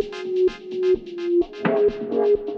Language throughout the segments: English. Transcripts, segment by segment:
Thank you.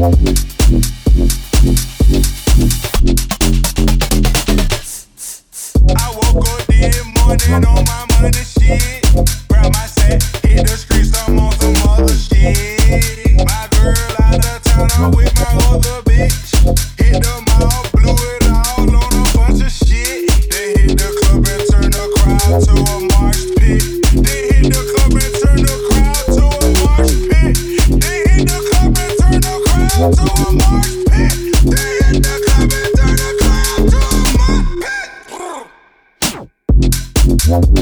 Wanted to Wow.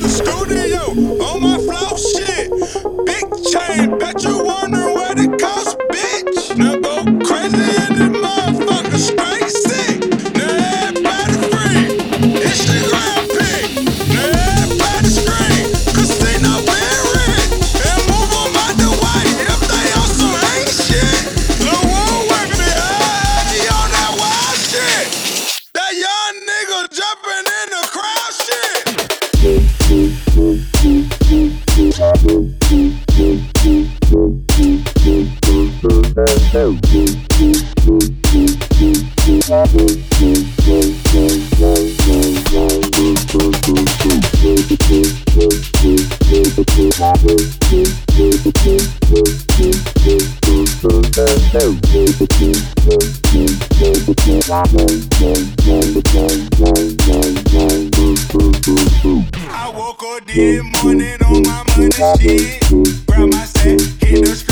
the studio. I woke up this morning on my money sheet, shit. my set, hit the street.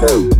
Hey.